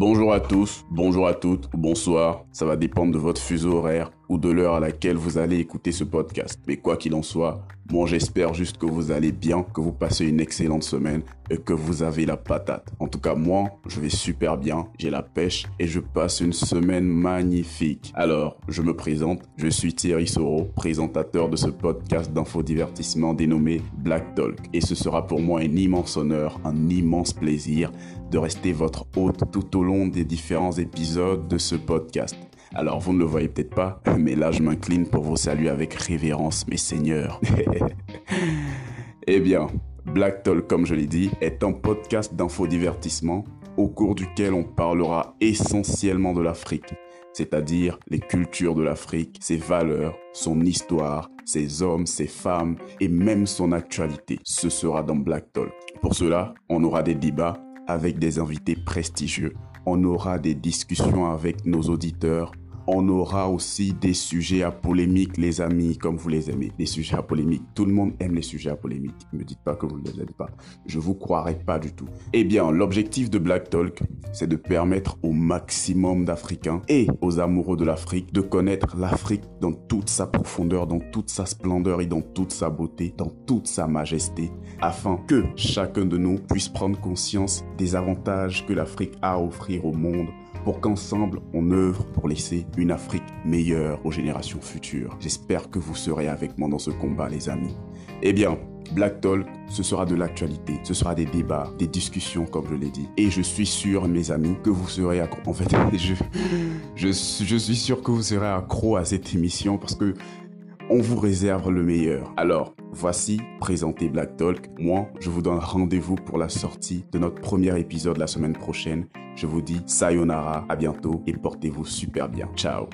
Bonjour à tous, bonjour à toutes, bonsoir. Ça va dépendre de votre fuseau horaire ou de l'heure à laquelle vous allez écouter ce podcast. Mais quoi qu'il en soit, moi j'espère juste que vous allez bien, que vous passez une excellente semaine et que vous avez la patate. En tout cas, moi, je vais super bien, j'ai la pêche et je passe une semaine magnifique. Alors, je me présente, je suis Thierry Soro, présentateur de ce podcast d'infodivertissement dénommé Black Talk. Et ce sera pour moi un immense honneur, un immense plaisir de rester votre hôte tout au long des différents épisodes de ce podcast. Alors vous ne le voyez peut-être pas, mais là je m'incline pour vous saluer avec révérence, mes seigneurs. eh bien, Black Talk, comme je l'ai dit, est un podcast d'infodivertissement au cours duquel on parlera essentiellement de l'Afrique, c'est-à-dire les cultures de l'Afrique, ses valeurs, son histoire, ses hommes, ses femmes et même son actualité. Ce sera dans Black Talk. Pour cela, on aura des débats avec des invités prestigieux on aura des discussions avec nos auditeurs. On aura aussi des sujets à polémique, les amis, comme vous les aimez. Des sujets à polémique. Tout le monde aime les sujets à polémique. Ne me dites pas que vous ne les aimez pas. Je vous croirai pas du tout. Eh bien, l'objectif de Black Talk, c'est de permettre au maximum d'Africains et aux amoureux de l'Afrique de connaître l'Afrique dans toute sa profondeur, dans toute sa splendeur et dans toute sa beauté, dans toute sa majesté, afin que chacun de nous puisse prendre conscience des avantages que l'Afrique a à offrir au monde pour qu'ensemble on œuvre pour laisser une Afrique meilleure aux générations futures. J'espère que vous serez avec moi dans ce combat les amis. Eh bien, Black Talk, ce sera de l'actualité, ce sera des débats, des discussions comme je l'ai dit. Et je suis sûr, mes amis, que vous serez je suis sûr que vous serez accro à cette émission parce que on vous réserve le meilleur. Alors, voici présenté Black Talk. Moi, je vous donne rendez-vous pour la sortie de notre premier épisode la semaine prochaine. Je vous dis sayonara, à bientôt et portez-vous super bien. Ciao